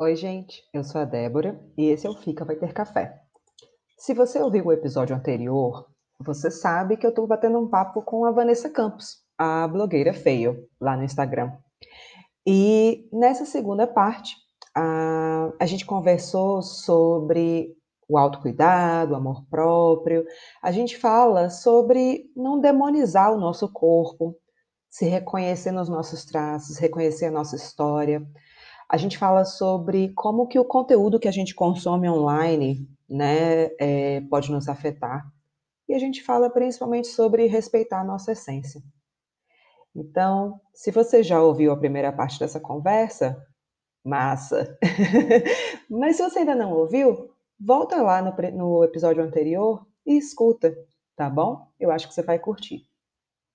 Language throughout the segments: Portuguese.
Oi, gente, eu sou a Débora e esse é o Fica Vai Ter Café. Se você ouviu o episódio anterior, você sabe que eu estou batendo um papo com a Vanessa Campos, a blogueira Feio, lá no Instagram. E nessa segunda parte, a, a gente conversou sobre o autocuidado, o amor próprio. A gente fala sobre não demonizar o nosso corpo, se reconhecer nos nossos traços, reconhecer a nossa história. A gente fala sobre como que o conteúdo que a gente consome online, né, é, pode nos afetar. E a gente fala principalmente sobre respeitar a nossa essência. Então, se você já ouviu a primeira parte dessa conversa, massa. Mas se você ainda não ouviu, volta lá no, no episódio anterior e escuta, tá bom? Eu acho que você vai curtir.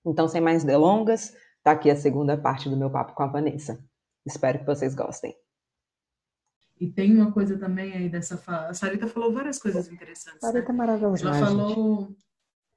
Então, sem mais delongas, tá aqui a segunda parte do meu papo com a Vanessa. Espero que vocês gostem. E tem uma coisa também aí dessa fala. A Sarita falou várias coisas interessantes. Sarita né? maravilhosa. Ela falou. Gente.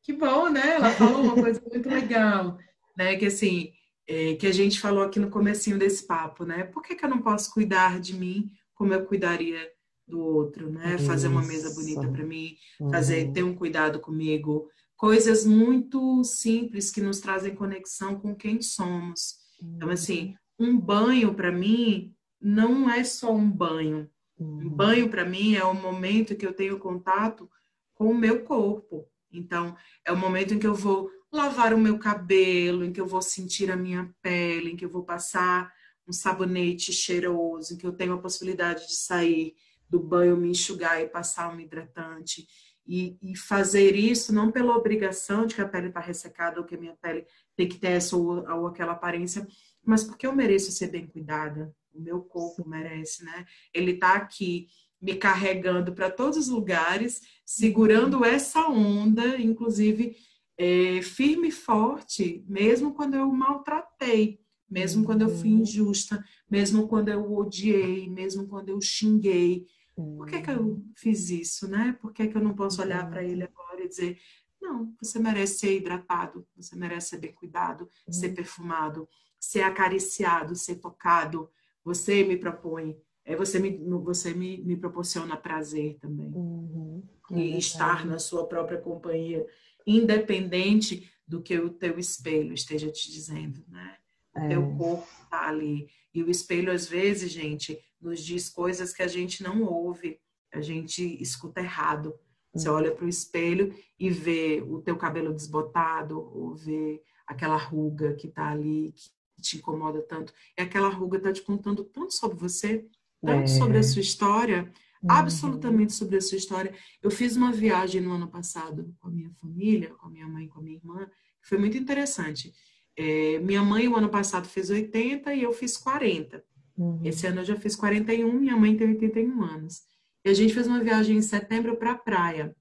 Que bom, né? Ela falou uma coisa muito legal, né? Que assim, é, que a gente falou aqui no comecinho desse papo, né? Por que, que eu não posso cuidar de mim como eu cuidaria do outro, né? Isso. Fazer uma mesa bonita para mim, fazer uhum. ter um cuidado comigo, coisas muito simples que nos trazem conexão com quem somos. Então assim, uhum. Um banho para mim não é só um banho. Um uhum. banho para mim é o momento que eu tenho contato com o meu corpo. Então, é o momento em que eu vou lavar o meu cabelo, em que eu vou sentir a minha pele, em que eu vou passar um sabonete cheiroso, em que eu tenho a possibilidade de sair do banho, me enxugar e passar um hidratante. E, e fazer isso não pela obrigação de que a pele está ressecada ou que a minha pele tem que ter essa ou, ou aquela aparência, mas porque eu mereço ser bem cuidada. O meu corpo merece, né? Ele está aqui me carregando para todos os lugares, segurando essa onda, inclusive é, firme e forte, mesmo quando eu maltratei, mesmo quando eu fui uhum. injusta, mesmo quando eu odiei, mesmo quando eu xinguei. Por que, que eu uhum. fiz isso, né? Por que, que eu não posso olhar para ele agora e dizer: não, você merece ser hidratado, você merece ser bem cuidado, ser uhum. perfumado, ser acariciado, ser tocado. Você me propõe, é, você me, você me, me proporciona prazer também. Uhum. E estar na sua própria companhia independente do que o teu espelho esteja te dizendo, né? O é. teu corpo tá ali. E o espelho, às vezes, gente, nos diz coisas que a gente não ouve, a gente escuta errado. Você olha para o espelho e vê o teu cabelo desbotado, ou vê aquela ruga que está ali, que te incomoda tanto. E aquela ruga está te contando tanto sobre você, tanto é. sobre a sua história, Uhum. absolutamente sobre a sua história. Eu fiz uma viagem no ano passado com a minha família, com a minha mãe, com a minha irmã, que foi muito interessante. É, minha mãe, o ano passado, fez 80 e eu fiz 40. Uhum. Esse ano eu já fiz 41, minha mãe tem 81 anos. E a gente fez uma viagem em setembro para a praia.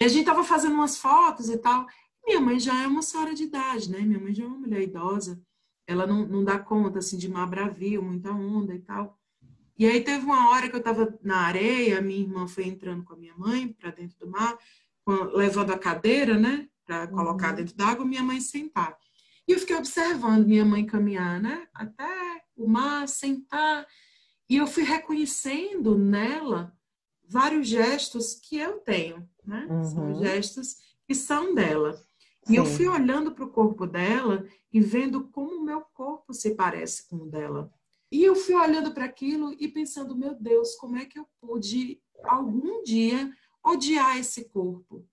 E a gente estava fazendo umas fotos e tal. Minha mãe já é uma senhora de idade, né? Minha mãe já é uma mulher idosa. Ela não, não dá conta, assim, de mar bravio, muita onda e tal. E aí teve uma hora que eu estava na areia, minha irmã foi entrando com a minha mãe para dentro do mar, levando a cadeira, né, para colocar uhum. dentro d'água, minha mãe sentar. E eu fiquei observando minha mãe caminhar, né, até o mar, sentar. E eu fui reconhecendo nela vários gestos que eu tenho, né? Uhum. São gestos que são dela. E eu fui olhando para o corpo dela e vendo como o meu corpo se parece com o dela. E eu fui olhando para aquilo e pensando, meu Deus, como é que eu pude algum dia odiar esse corpo?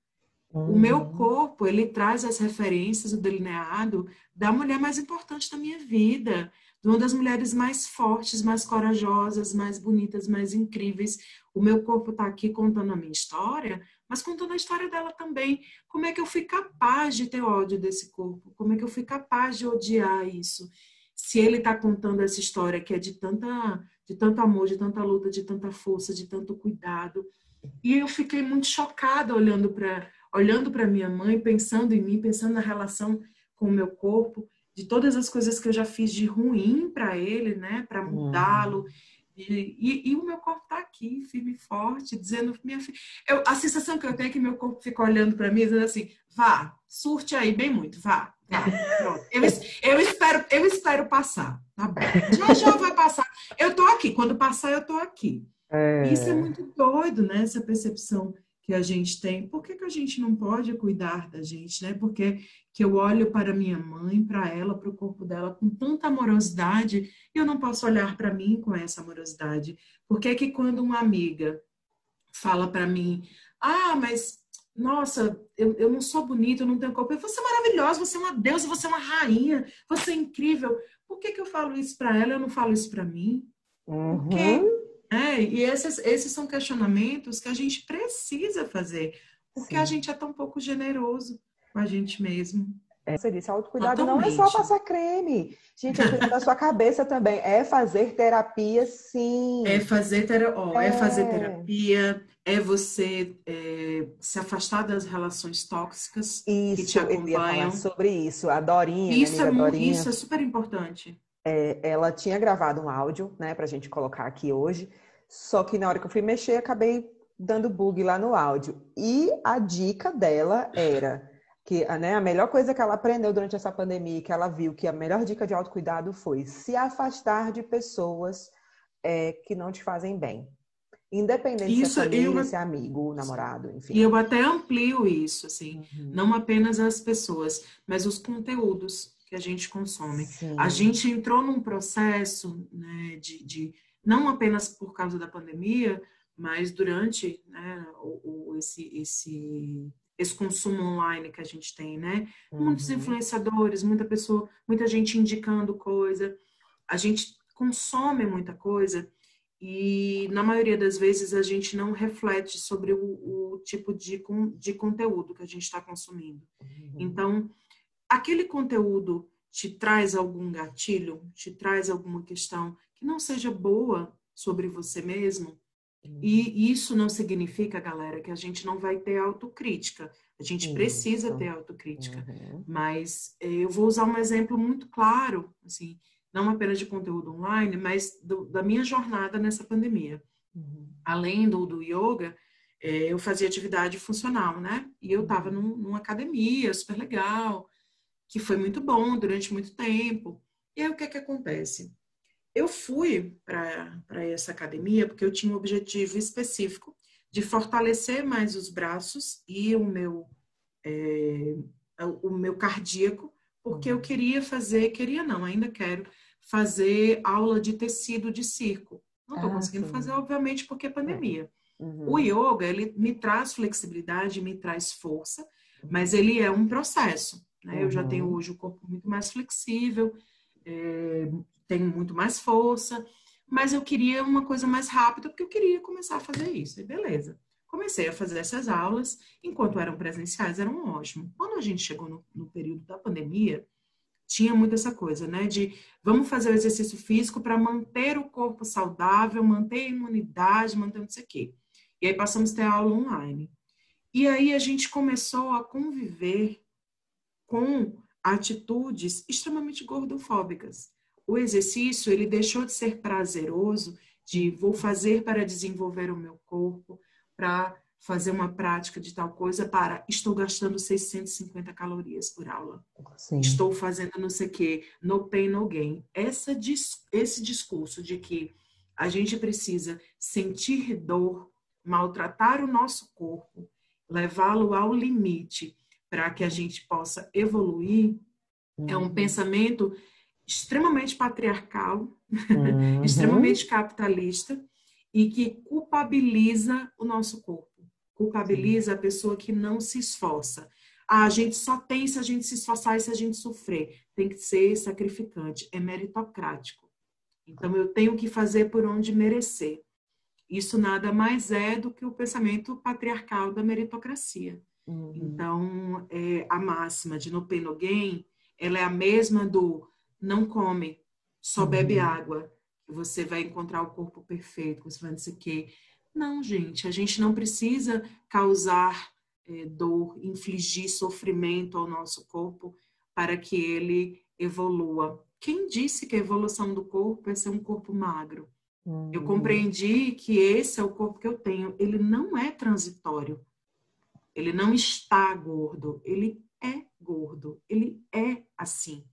Uhum. O meu corpo, ele traz as referências, o delineado da mulher mais importante da minha vida, de uma das mulheres mais fortes, mais corajosas, mais bonitas, mais incríveis. O meu corpo está aqui contando a minha história, mas contando a história dela também. Como é que eu fui capaz de ter ódio desse corpo? Como é que eu fui capaz de odiar isso? se ele está contando essa história que é de tanta, de tanto amor, de tanta luta, de tanta força, de tanto cuidado. E eu fiquei muito chocada olhando para olhando para minha mãe, pensando em mim, pensando na relação com o meu corpo, de todas as coisas que eu já fiz de ruim para ele, né, para mudá-lo, E, e, e, o meu corpo está aqui, firme e forte, dizendo, minha filha. Eu, a sensação que eu tenho é que meu corpo fica olhando para mim, dizendo assim: vá, surte aí bem muito, vá, vá. Eu, eu, espero, eu espero passar, tá bom? Já já vai passar. Eu tô aqui, quando passar, eu tô aqui. É... Isso é muito doido, né? Essa percepção que a gente tem. Por que, que a gente não pode cuidar da gente, né? Porque que eu olho para minha mãe, para ela, para o corpo dela com tanta amorosidade e eu não posso olhar para mim com essa amorosidade? Por que que quando uma amiga fala para mim, ah, mas nossa, eu, eu não sou bonita, eu não tenho corpo. Você é maravilhosa, você é uma deusa, você é uma rainha, você é incrível. Por que, que eu falo isso para ela? Eu não falo isso para mim? Uhum. Porque é, e esses, esses são questionamentos que a gente precisa fazer, porque Sim. a gente é tão pouco generoso com a gente mesmo. É, você disse, autocuidado Totalmente. não é só passar creme. Gente, é cuidar da sua cabeça também. É fazer terapia, sim. É fazer, ter... oh, é. é fazer terapia, é você é, se afastar das relações tóxicas isso, que te acompanham. sobre isso. A Dorinha, isso é, Dorinha, isso é super importante. É, ela tinha gravado um áudio, né, pra gente colocar aqui hoje. Só que na hora que eu fui mexer, acabei dando bug lá no áudio. E a dica dela era que né, a melhor coisa que ela aprendeu durante essa pandemia, que ela viu que a melhor dica de autocuidado foi se afastar de pessoas é, que não te fazem bem. Independente isso, se é família, eu, se é amigo, namorado, enfim. E eu até amplio isso, assim, uhum. não apenas as pessoas, mas os conteúdos que a gente consome. Sim. A gente entrou num processo né, de, de não apenas por causa da pandemia, mas durante né, o, o, esse, esse, esse consumo online que a gente tem, né? Uhum. Muitos influenciadores, muita pessoa, muita gente indicando coisa. A gente consome muita coisa e na maioria das vezes a gente não reflete sobre o, o tipo de, de conteúdo que a gente está consumindo. Uhum. Então, aquele conteúdo te traz algum gatilho, te traz alguma questão que não seja boa sobre você mesmo. E uhum. isso não significa, galera, que a gente não vai ter autocrítica. A gente precisa ter autocrítica. Uhum. Mas eh, eu vou usar um exemplo muito claro, assim, não apenas de conteúdo online, mas do, da minha jornada nessa pandemia. Uhum. Além do, do yoga, eh, eu fazia atividade funcional, né? E eu estava uhum. num, numa academia super legal, que foi muito bom durante muito tempo. E aí o que é que acontece? Eu fui para essa academia porque eu tinha um objetivo específico de fortalecer mais os braços e o meu, é, o meu cardíaco, porque eu queria fazer, queria não, ainda quero, fazer aula de tecido de circo. Não estou ah, conseguindo sim. fazer, obviamente, porque é pandemia. É. Uhum. O yoga, ele me traz flexibilidade, me traz força, mas ele é um processo. Né? Uhum. Eu já tenho uhum. hoje o corpo muito mais flexível, é, tenho muito mais força, mas eu queria uma coisa mais rápida, porque eu queria começar a fazer isso. E beleza. Comecei a fazer essas aulas, enquanto eram presenciais, eram ótimo. Quando a gente chegou no, no período da pandemia, tinha muito essa coisa, né? De vamos fazer o exercício físico para manter o corpo saudável, manter a imunidade, manter não sei o quê. E aí passamos a ter aula online. E aí a gente começou a conviver com atitudes extremamente gordofóbicas. O exercício, ele deixou de ser prazeroso, de vou fazer para desenvolver o meu corpo, para fazer uma prática de tal coisa, para estou gastando 650 calorias por aula. Sim. Estou fazendo não sei o quê, no pain, no gain. Essa, esse discurso de que a gente precisa sentir dor, maltratar o nosso corpo, levá-lo ao limite para que a gente possa evoluir, uhum. é um uhum. pensamento extremamente patriarcal, uhum. extremamente capitalista e que culpabiliza o nosso corpo, culpabiliza a pessoa que não se esforça. Ah, a gente só tem se a gente se esforçar e se a gente sofrer. Tem que ser sacrificante, é meritocrático. Então eu tenho que fazer por onde merecer. Isso nada mais é do que o pensamento patriarcal da meritocracia. Uhum. Então, é, a máxima de no pain, no gain, ela é a mesma do não come, só uhum. bebe água, que você vai encontrar o corpo perfeito, você vai dizer que não, gente, a gente não precisa causar é, dor, infligir sofrimento ao nosso corpo para que ele evolua. Quem disse que a evolução do corpo é ser um corpo magro? Uhum. Eu compreendi que esse é o corpo que eu tenho. Ele não é transitório. Ele não está gordo. Ele é gordo. Ele é assim.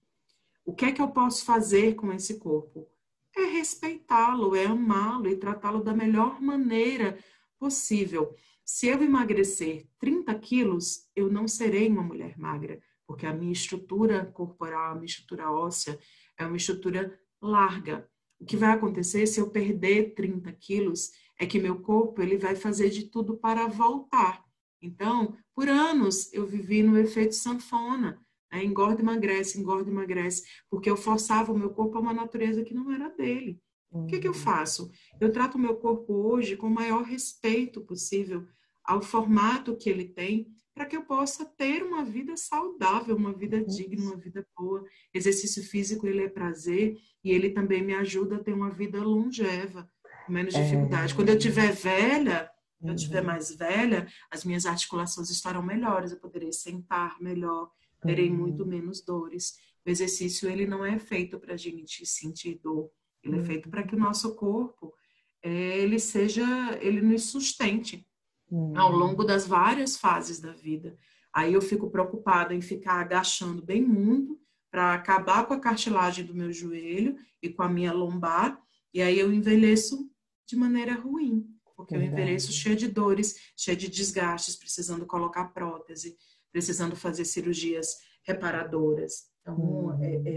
O que é que eu posso fazer com esse corpo? É respeitá-lo, é amá-lo e tratá-lo da melhor maneira possível. Se eu emagrecer 30 quilos, eu não serei uma mulher magra, porque a minha estrutura corporal, a minha estrutura óssea é uma estrutura larga. O que vai acontecer se eu perder 30 quilos é que meu corpo ele vai fazer de tudo para voltar. Então, por anos eu vivi no efeito sanfona. Né? Engorda, emagrece, engorda, emagrece, porque eu forçava o meu corpo a uma natureza que não era dele. O que, que eu uhum. faço? Eu trato o meu corpo hoje com o maior respeito possível ao formato que ele tem, para que eu possa ter uma vida saudável, uma vida uhum. digna, uma vida boa. Exercício físico, ele é prazer e ele também me ajuda a ter uma vida longeva, com menos é. dificuldade. É... Quando eu tiver velha, quando eu tiver uhum. mais velha, as minhas articulações estarão melhores, eu poderei sentar melhor, terei uhum. muito menos dores. O exercício ele não é feito para a gente sentir dor, ele uhum. é feito para que o nosso corpo ele seja, ele nos sustente uhum. ao longo das várias fases da vida. Aí eu fico preocupada em ficar agachando bem muito para acabar com a cartilagem do meu joelho e com a minha lombar, e aí eu envelheço de maneira ruim, porque Verdade. eu envelheço cheia de dores, cheia de desgastes, precisando colocar prótese, precisando fazer cirurgias reparadoras. Então, uhum. é, é,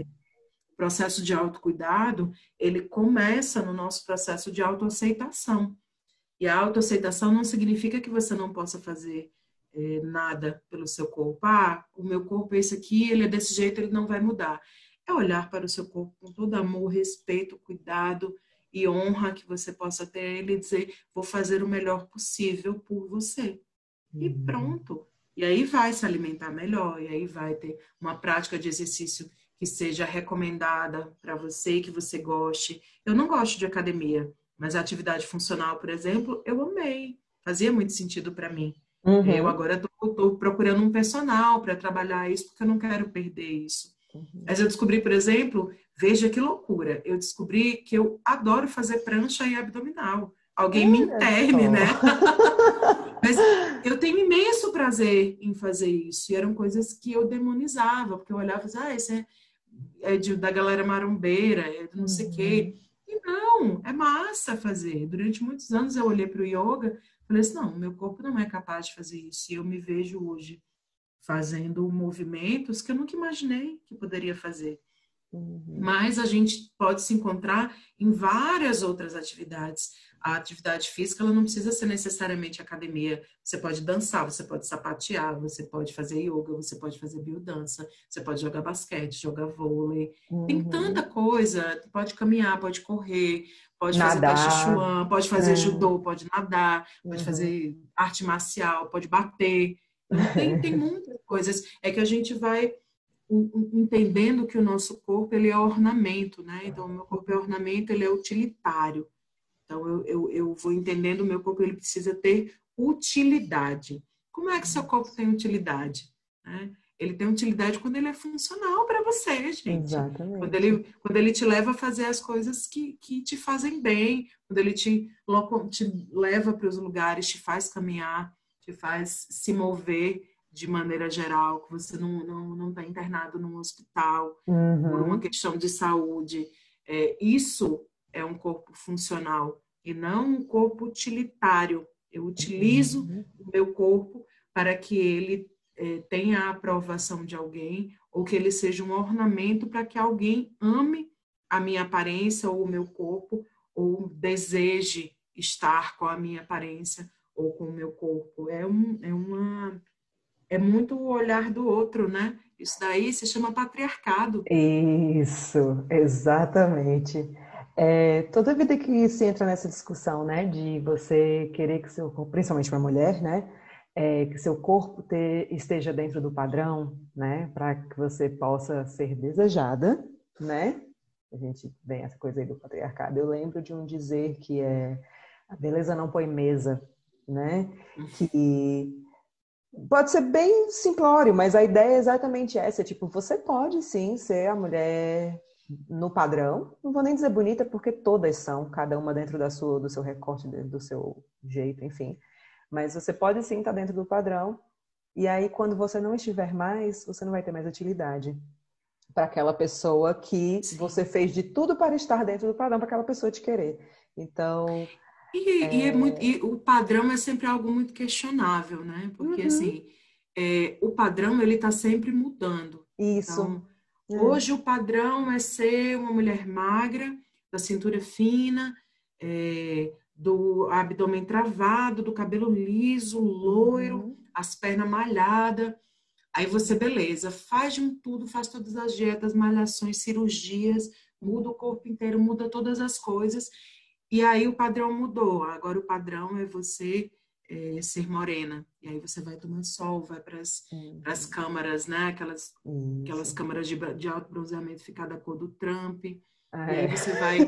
o processo de autocuidado, ele começa no nosso processo de autoaceitação. E a autoaceitação não significa que você não possa fazer é, nada pelo seu corpo. Ah, o meu corpo é esse aqui, ele é desse jeito, ele não vai mudar. É olhar para o seu corpo com todo amor, respeito, cuidado e honra que você possa ter ele e dizer: vou fazer o melhor possível por você. Uhum. E pronto. E aí vai se alimentar melhor, e aí vai ter uma prática de exercício que seja recomendada para você, que você goste. Eu não gosto de academia, mas a atividade funcional, por exemplo, eu amei. Fazia muito sentido para mim. Uhum. Eu agora estou procurando um personal para trabalhar isso, porque eu não quero perder isso. Uhum. Mas eu descobri, por exemplo, veja que loucura, eu descobri que eu adoro fazer prancha e abdominal. Alguém me interne, né? Mas eu tenho imenso prazer em fazer isso. E eram coisas que eu demonizava, porque eu olhava e dizia, ah, esse é, é de, da galera marombeira, é do não sei o quê. Uhum. E não, é massa fazer. Durante muitos anos eu olhei para o yoga Falei assim, não, meu corpo não é capaz de fazer isso. E eu me vejo hoje fazendo movimentos que eu nunca imaginei que poderia fazer. Uhum. Mas a gente pode se encontrar em várias outras atividades. A atividade física ela não precisa ser necessariamente academia. Você pode dançar, você pode sapatear, você pode fazer yoga, você pode fazer biodança, você pode jogar basquete, jogar vôlei. Uhum. Tem tanta coisa. Pode caminhar, pode correr, Pode nadar. fazer tai pode fazer é. judô, pode nadar, pode uhum. fazer arte marcial, pode bater. Tem, tem muitas coisas. É que a gente vai entendendo que o nosso corpo ele é ornamento, né? Então, o meu corpo é ornamento, ele é utilitário. Então, eu, eu, eu vou entendendo o meu corpo, ele precisa ter utilidade. Como é que seu corpo tem utilidade? Né? Ele tem utilidade quando ele é funcional para você, gente. Exatamente. Quando ele, quando ele te leva a fazer as coisas que, que te fazem bem, quando ele te, te leva para os lugares, te faz caminhar, te faz se mover de maneira geral, que você não está não, não tá internado num hospital uhum. por uma questão de saúde. É, isso é um corpo funcional e não um corpo utilitário. Eu utilizo uhum. o meu corpo para que ele é, tenha a aprovação de alguém ou que ele seja um ornamento para que alguém ame a minha aparência ou o meu corpo ou deseje estar com a minha aparência ou com o meu corpo. É, um, é uma é muito o olhar do outro, né? Isso daí se chama patriarcado. Isso, exatamente. É, toda vida que se entra nessa discussão, né, de você querer que seu corpo, principalmente uma mulher, né, é, que seu corpo te, esteja dentro do padrão, né, para que você possa ser desejada, né? A gente vem essa coisa aí do patriarcado. Eu lembro de um dizer que é a beleza não põe mesa, né? Que pode ser bem simplório, mas a ideia é exatamente essa, tipo, você pode sim ser a mulher no padrão. Não vou nem dizer bonita, porque todas são, cada uma dentro da sua, do seu recorte, do seu jeito, enfim. Mas você pode sim estar dentro do padrão. E aí, quando você não estiver mais, você não vai ter mais utilidade para aquela pessoa que sim. você fez de tudo para estar dentro do padrão, para aquela pessoa te querer. Então. E. E, é muito, e o padrão é sempre algo muito questionável, né? Porque, uhum. assim, é, o padrão, ele está sempre mudando. Isso. Então, é. Hoje o padrão é ser uma mulher magra, da cintura fina, é, do abdômen travado, do cabelo liso, loiro, uhum. as pernas malhadas. Aí você, beleza, faz de um tudo, faz todas as dietas, malhações, cirurgias, muda o corpo inteiro, muda todas as coisas. E aí o padrão mudou. Agora o padrão é você é, ser morena. E aí você vai tomar sol, vai para as uhum. câmaras, né? Aquelas, aquelas câmaras de, de alto bronzeamento ficar da cor do Trump. Ah, e aí é. você vai,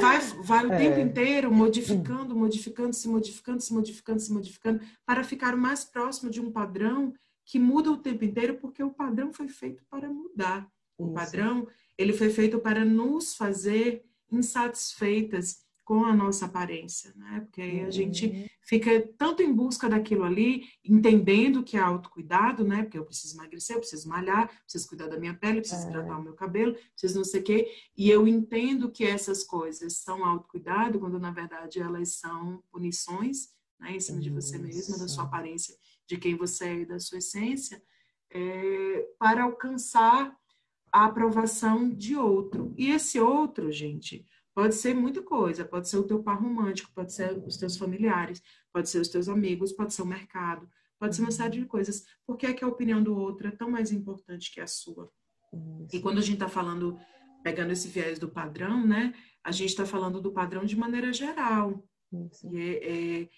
vai, vai o é. tempo inteiro modificando, modificando, se modificando, se modificando, se modificando, para ficar mais próximo de um padrão que muda o tempo inteiro, porque o padrão foi feito para mudar. O Isso. padrão, ele foi feito para nos fazer insatisfeitas com a nossa aparência, né? Porque aí a gente uhum. fica tanto em busca daquilo ali, entendendo que é autocuidado, né? Porque eu preciso emagrecer, eu preciso malhar, preciso cuidar da minha pele, preciso é. hidratar o meu cabelo, preciso não sei o quê. E eu entendo que essas coisas são autocuidado, quando na verdade elas são punições, né? Em cima de você mesma, da sua aparência, de quem você é e da sua essência, é, para alcançar a aprovação de outro. E esse outro, gente, Pode ser muita coisa, pode ser o teu par romântico, pode ser os teus familiares, pode ser os teus amigos, pode ser o mercado, pode ser uma série de coisas. Por que é que a opinião do outro é tão mais importante que a sua? E quando a gente está falando, pegando esse viés do padrão, né? A gente está falando do padrão de maneira geral. É, é,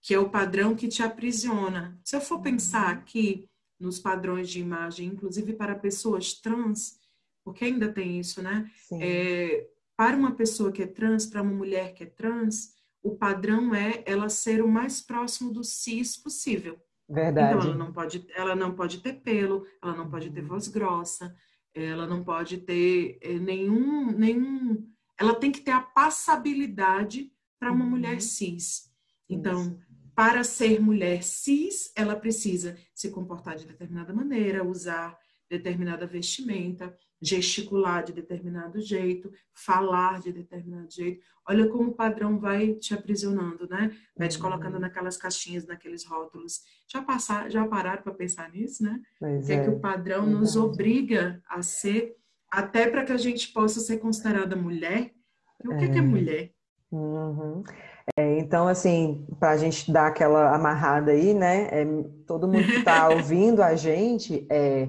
que é o padrão que te aprisiona. Se eu for pensar uhum. aqui nos padrões de imagem, inclusive para pessoas trans, porque ainda tem isso, né? É, para uma pessoa que é trans, para uma mulher que é trans, o padrão é ela ser o mais próximo do cis possível. Verdade. Então, ela não pode, ela não pode ter pelo, ela não pode ter voz grossa, ela não pode ter eh, nenhum, nenhum. Ela tem que ter a passabilidade para uma uhum. mulher cis. Então, Isso. para ser mulher cis, ela precisa se comportar de determinada maneira, usar determinada vestimenta, gesticular de determinado jeito, falar de determinado jeito. Olha como o padrão vai te aprisionando, né? Vai te colocando uhum. naquelas caixinhas, naqueles rótulos. Já passar, já pararam para pensar nisso, né? Pois que é. é que o padrão Verdade. nos obriga a ser, até para que a gente possa ser considerada mulher. E o que é, que é mulher? Uhum. É, então, assim, para a gente dar aquela amarrada aí, né? É, todo mundo que está ouvindo a gente, é,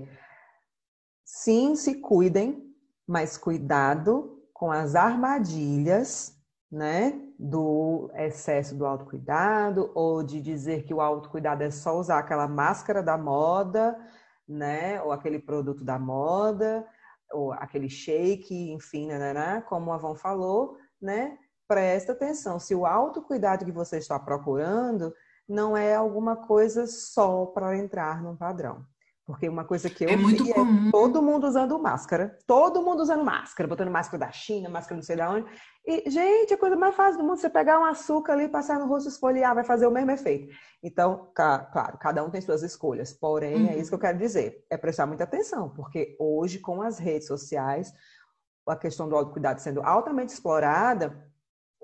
Sim, se cuidem, mas cuidado com as armadilhas, né? Do excesso do autocuidado, ou de dizer que o autocuidado é só usar aquela máscara da moda, né? Ou aquele produto da moda, ou aquele shake, enfim, né, né, né? como a Avon falou, né? Presta atenção, se o autocuidado que você está procurando não é alguma coisa só para entrar num padrão. Porque uma coisa que eu é muito é comum. é todo mundo usando máscara. Todo mundo usando máscara, botando máscara da China, máscara não sei de onde. E, gente, a coisa mais fácil do mundo, você pegar um açúcar ali, passar no rosto, esfoliar, vai fazer o mesmo efeito. Então, claro, cada um tem suas escolhas. Porém, uhum. é isso que eu uhum. quero dizer. É prestar muita atenção, porque hoje, com as redes sociais, a questão do autocuidado sendo altamente explorada,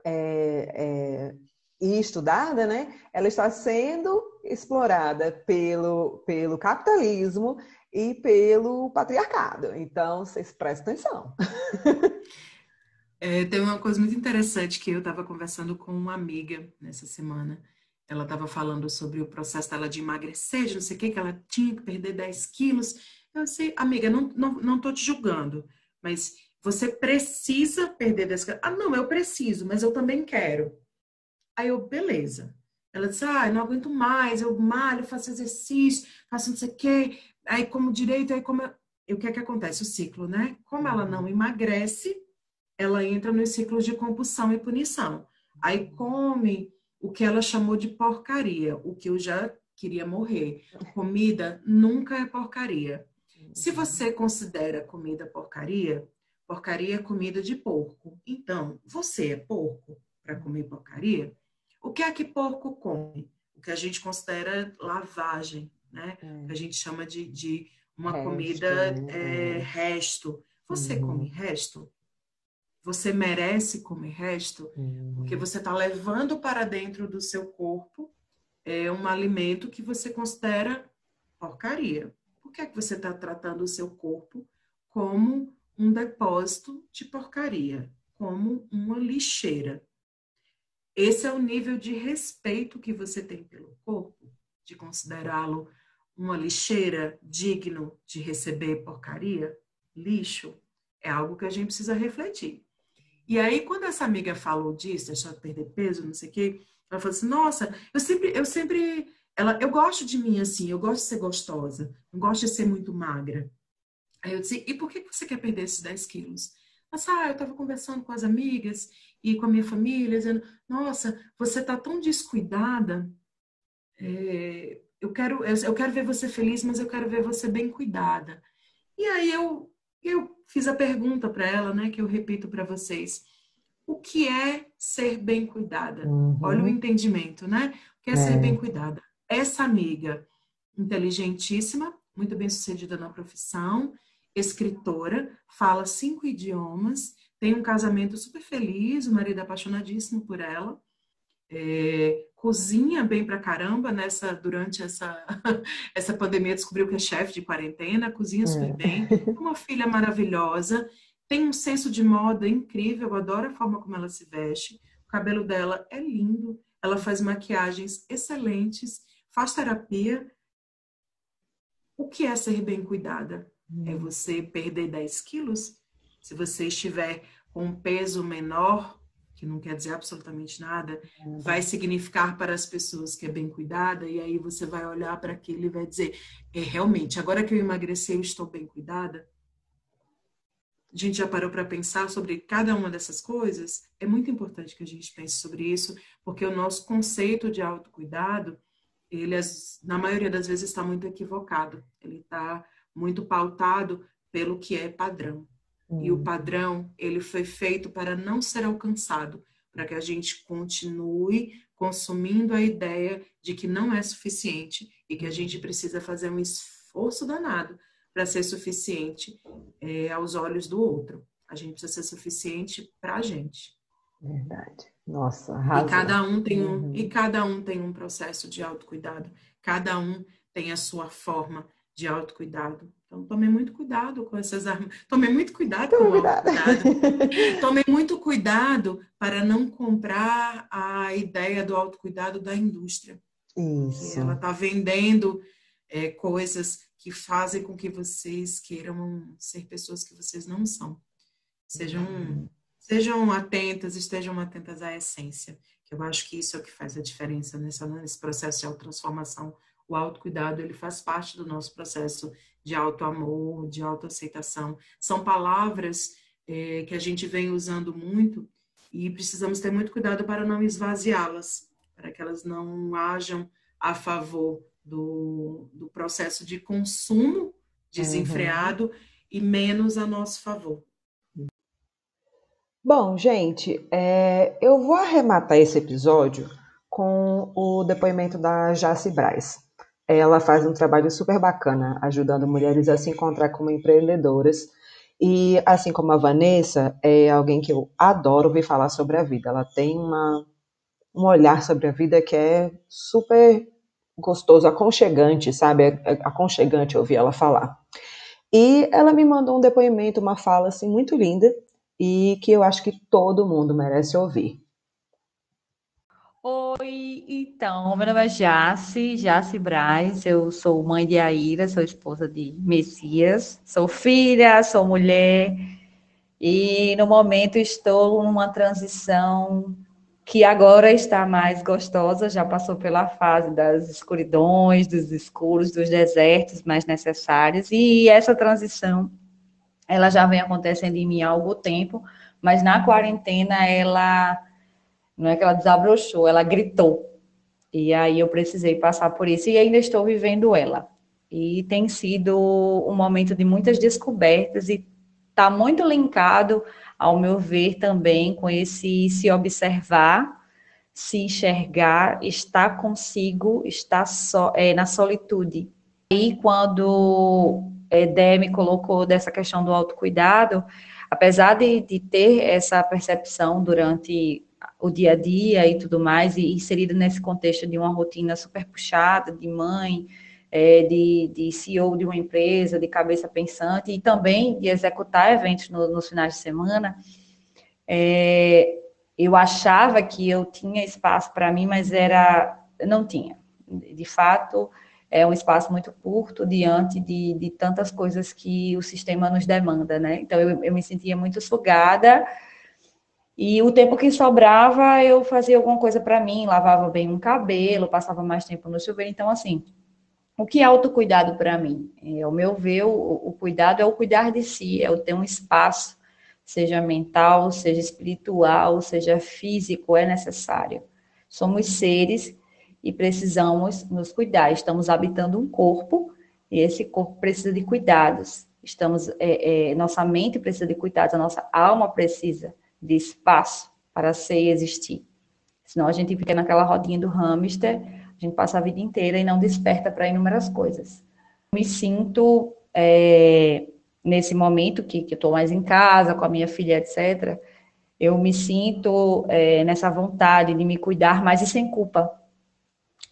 é, é, e estudada, né, ela está sendo explorada pelo, pelo capitalismo e pelo patriarcado. Então, vocês prestem atenção. É, tem uma coisa muito interessante que eu estava conversando com uma amiga nessa semana. Ela estava falando sobre o processo dela de emagrecer, de não sei o que, que ela tinha que perder 10 quilos. Eu sei, amiga, não, não, não te julgando, mas você precisa perder 10 quilos. Ah, não, eu preciso, mas eu também quero. Aí eu, beleza. Ela disse, ah, não aguento mais, eu malho, faço exercício, faço não sei o quê, aí como direito, aí como... E o que é que acontece? O ciclo, né? Como ela não emagrece, ela entra nos ciclos de compulsão e punição. Aí come o que ela chamou de porcaria, o que eu já queria morrer. Comida nunca é porcaria. Se você considera comida porcaria, porcaria é comida de porco. Então, você é porco para comer porcaria? O que é que porco come? O que a gente considera lavagem, né? É. A gente chama de, de uma resto, comida né? é, resto. Você uhum. come resto? Você merece comer resto? Uhum. Porque você está levando para dentro do seu corpo é, um alimento que você considera porcaria. Por que é que você está tratando o seu corpo como um depósito de porcaria, como uma lixeira? Esse é o nível de respeito que você tem pelo corpo, de considerá-lo uma lixeira digno de receber porcaria, lixo, é algo que a gente precisa refletir. E aí, quando essa amiga falou disso, deixar de perder peso, não sei o quê, ela falou assim: Nossa, eu sempre, eu sempre, ela, eu gosto de mim assim, eu gosto de ser gostosa, não gosto de ser muito magra. Aí eu disse: E por que você quer perder esses 10 quilos? Mas, ah, eu estava conversando com as amigas e com a minha família, dizendo: Nossa, você está tão descuidada. É, eu quero, eu, quero ver você feliz, mas eu quero ver você bem cuidada. E aí eu, eu fiz a pergunta para ela, né, que eu repito para vocês. O que é ser bem cuidada? Uhum. Olha o entendimento, né? O que é, é ser bem cuidada? Essa amiga inteligentíssima, muito bem sucedida na profissão, escritora, fala cinco idiomas, tem um casamento super feliz, o marido é apaixonadíssimo por ela, é, cozinha bem pra caramba nessa durante essa essa pandemia descobriu que é chefe de quarentena, cozinha super é. bem, uma filha maravilhosa, tem um senso de moda incrível, adoro a forma como ela se veste, o cabelo dela é lindo, ela faz maquiagens excelentes, faz terapia. O que é ser bem cuidada? É hum. você perder 10 quilos? Se você estiver com um peso menor, que não quer dizer absolutamente nada, uhum. vai significar para as pessoas que é bem cuidada, e aí você vai olhar para aquilo e vai dizer: é realmente, agora que eu emagreci, eu estou bem cuidada. A gente já parou para pensar sobre cada uma dessas coisas? É muito importante que a gente pense sobre isso, porque o nosso conceito de autocuidado, ele, na maioria das vezes, está muito equivocado. Ele está muito pautado pelo que é padrão. Hum. E o hum. padrão, ele foi feito para não ser alcançado, para que a gente continue consumindo a ideia de que não é suficiente e que a gente precisa fazer um esforço danado para ser suficiente é, aos olhos do outro. A gente precisa ser suficiente para a gente. Verdade. Nossa, arrasou. E cada um tem um uhum. e cada um tem um processo de autocuidado. Cada um tem a sua forma de autocuidado. Então, tome muito cuidado com essas armas. Tome muito cuidado tome muito cuidado para não comprar a ideia do autocuidado da indústria. Isso. Ela está vendendo é, coisas que fazem com que vocês queiram ser pessoas que vocês não são. Sejam, uhum. sejam atentas, estejam atentas à essência. Que eu acho que isso é o que faz a diferença nessa, nesse processo de autotransformação o autocuidado ele faz parte do nosso processo de autoamor, de autoaceitação. São palavras é, que a gente vem usando muito e precisamos ter muito cuidado para não esvaziá-las, para que elas não hajam a favor do, do processo de consumo desenfreado uhum. e menos a nosso favor. Bom, gente, é, eu vou arrematar esse episódio com o depoimento da Jace Braz. Ela faz um trabalho super bacana, ajudando mulheres a se encontrar como empreendedoras. E, assim como a Vanessa, é alguém que eu adoro ouvir falar sobre a vida. Ela tem uma, um olhar sobre a vida que é super gostoso, aconchegante, sabe? É, é aconchegante ouvir ela falar. E ela me mandou um depoimento, uma fala assim muito linda e que eu acho que todo mundo merece ouvir. Oi, então, meu nome é Jace, Jace Braz, eu sou mãe de Aira, sou esposa de Messias, sou filha, sou mulher e no momento estou numa transição que agora está mais gostosa, já passou pela fase das escuridões, dos escuros, dos desertos mais necessários e essa transição ela já vem acontecendo em mim há algum tempo, mas na quarentena ela não é que ela desabrochou, ela gritou. E aí eu precisei passar por isso e ainda estou vivendo ela. E tem sido um momento de muitas descobertas e está muito linkado, ao meu ver, também com esse se observar, se enxergar, estar consigo, estar so, é, na solitude. E quando é, Dé me colocou dessa questão do autocuidado, apesar de, de ter essa percepção durante o dia a dia e tudo mais, e inserida nesse contexto de uma rotina super puxada, de mãe, é, de, de CEO de uma empresa, de cabeça pensante, e também de executar eventos no, nos finais de semana, é, eu achava que eu tinha espaço para mim, mas era não tinha. De fato, é um espaço muito curto diante de, de tantas coisas que o sistema nos demanda, né? Então, eu, eu me sentia muito sugada, e o tempo que sobrava, eu fazia alguma coisa para mim, lavava bem um cabelo, passava mais tempo no chuveiro. Então, assim, o que é autocuidado para mim? É, ao meu ver, o, o, cuidado é o cuidar de si, é o ter um espaço, seja mental, seja espiritual, seja físico, é necessário. Somos seres e precisamos nos cuidar. Estamos habitando um corpo e esse corpo precisa de cuidados. Estamos, é, é, nossa mente precisa de cuidados, a nossa alma precisa de espaço para ser e existir. Senão a gente fica naquela rodinha do hamster a gente passa a vida inteira e não desperta para inúmeras coisas. Me sinto, é, nesse momento que, que eu estou mais em casa, com a minha filha, etc., eu me sinto é, nessa vontade de me cuidar mais e sem culpa.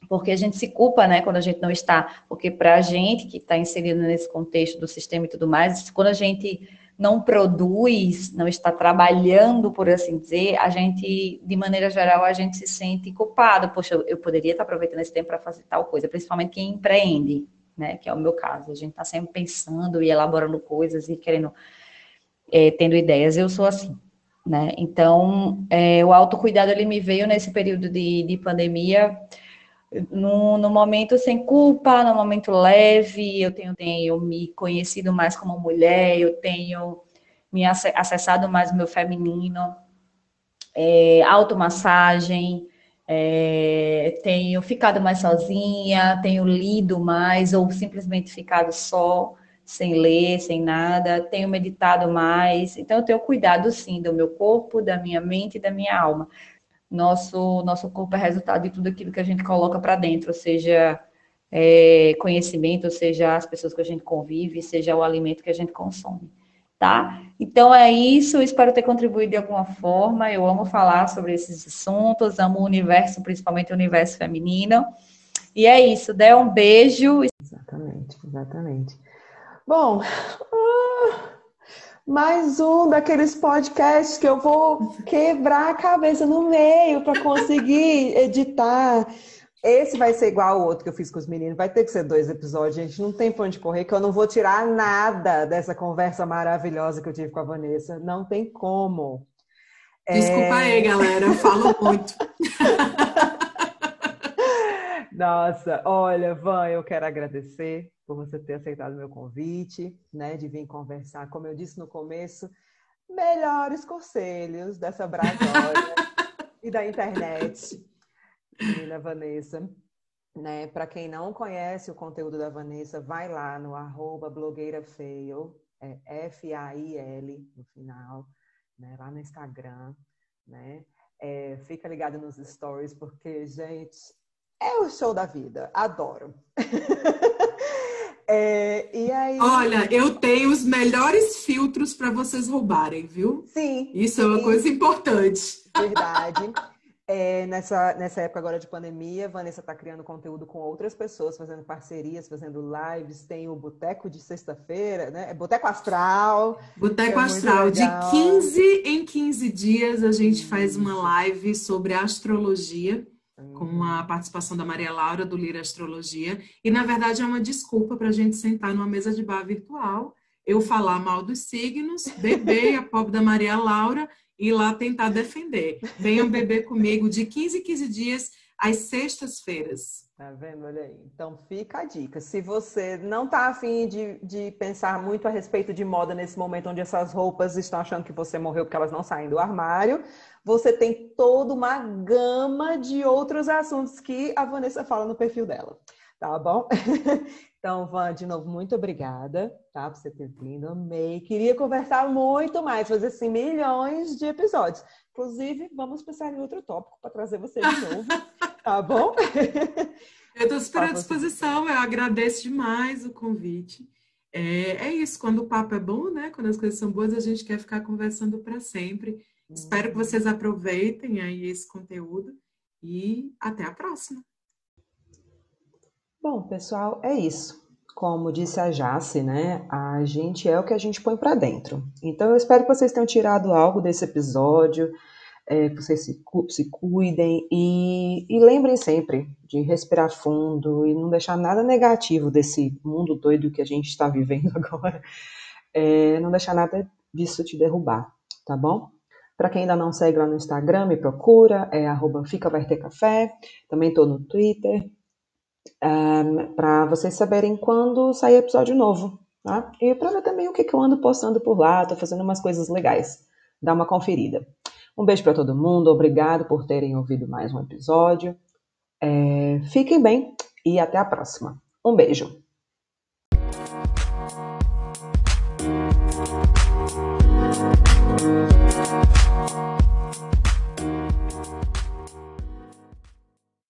Porque a gente se culpa, né, quando a gente não está. Porque para a gente que está inserido nesse contexto do sistema e tudo mais, quando a gente não produz, não está trabalhando, por assim dizer, a gente, de maneira geral, a gente se sente culpado. Poxa, eu poderia estar aproveitando esse tempo para fazer tal coisa, principalmente quem empreende, né? Que é o meu caso. A gente está sempre pensando e elaborando coisas e querendo, é, tendo ideias. Eu sou assim, né? Então, é, o autocuidado, ele me veio nesse período de, de pandemia, no, no, momento sem culpa, no momento leve, eu tenho, tenho me conhecido mais como mulher, eu tenho me acessado mais o meu feminino, é, automassagem, é, tenho ficado mais sozinha, tenho lido mais, ou simplesmente ficado só, sem ler, sem nada, tenho meditado mais, então eu tenho cuidado sim do meu corpo, da minha mente e da minha alma nosso, nosso corpo é resultado de tudo aquilo que a gente coloca para dentro, seja é, conhecimento, seja as pessoas que a gente convive, seja o alimento que a gente consome, tá? Então é isso, espero ter contribuído de alguma forma. Eu amo falar sobre esses assuntos, amo o universo, principalmente o universo feminino. E é isso, dê um beijo. Exatamente, exatamente. Bom, uh mais um daqueles podcasts que eu vou quebrar a cabeça no meio para conseguir editar. Esse vai ser igual ao outro que eu fiz com os meninos. Vai ter que ser dois episódios, gente. Não tem pra onde correr, que eu não vou tirar nada dessa conversa maravilhosa que eu tive com a Vanessa. Não tem como. Desculpa é... aí, galera. Eu falo muito. Nossa, olha, Van, eu quero agradecer por você ter aceitado meu convite, né, de vir conversar, como eu disse no começo, melhores conselhos dessa brasória e da internet, menina Vanessa. Né? Para quem não conhece o conteúdo da Vanessa, vai lá no arroba blogueirafail, é F-A-I-L no final, né? lá no Instagram, né? É, fica ligado nos stories, porque, gente, é o show da vida. Adoro. É, e aí... Olha, eu tenho os melhores filtros para vocês roubarem, viu? Sim. Isso sim. é uma coisa importante. Verdade. É, nessa, nessa época agora de pandemia, Vanessa está criando conteúdo com outras pessoas, fazendo parcerias, fazendo lives. Tem o Boteco de sexta-feira, né? É Boteco Astral. Boteco é Astral. De 15 em 15 dias a gente faz uma live sobre astrologia com a participação da Maria Laura do Lira Astrologia. E, na verdade, é uma desculpa para a gente sentar numa mesa de bar virtual, eu falar mal dos signos, beber a pobre da Maria Laura e lá tentar defender. Venham beber comigo de 15 em 15 dias, às sextas-feiras. Tá vendo? Olha aí. Então fica a dica. Se você não tá afim de, de pensar muito a respeito de moda nesse momento onde essas roupas estão achando que você morreu porque elas não saem do armário, você tem toda uma gama de outros assuntos que a Vanessa fala no perfil dela. Tá bom? Então, Van, de novo, muito obrigada, tá? Por você ter vindo, amei. Queria conversar muito mais, fazer assim, milhões de episódios. Inclusive, vamos pensar em outro tópico para trazer você de novo, tá bom? Eu estou super à disposição, eu agradeço demais o convite. É, é, isso, quando o papo é bom, né? Quando as coisas são boas, a gente quer ficar conversando para sempre. Uhum. Espero que vocês aproveitem aí esse conteúdo e até a próxima. Bom, pessoal, é isso. Como disse a Jace, né? A gente é o que a gente põe para dentro. Então, eu espero que vocês tenham tirado algo desse episódio, é, que vocês se, se cuidem e, e, lembrem sempre de respirar fundo e não deixar nada negativo desse mundo doido que a gente está vivendo agora. É, não deixar nada disso te derrubar, tá bom? Para quem ainda não segue lá no Instagram, me procura, é arroba Fica Vai Ter Café. Também estou no Twitter, um, para vocês saberem quando sair episódio novo, tá? E para ver também o que, que eu ando postando por lá, estou fazendo umas coisas legais. Dá uma conferida. Um beijo para todo mundo, obrigado por terem ouvido mais um episódio. É, fiquem bem e até a próxima. Um beijo.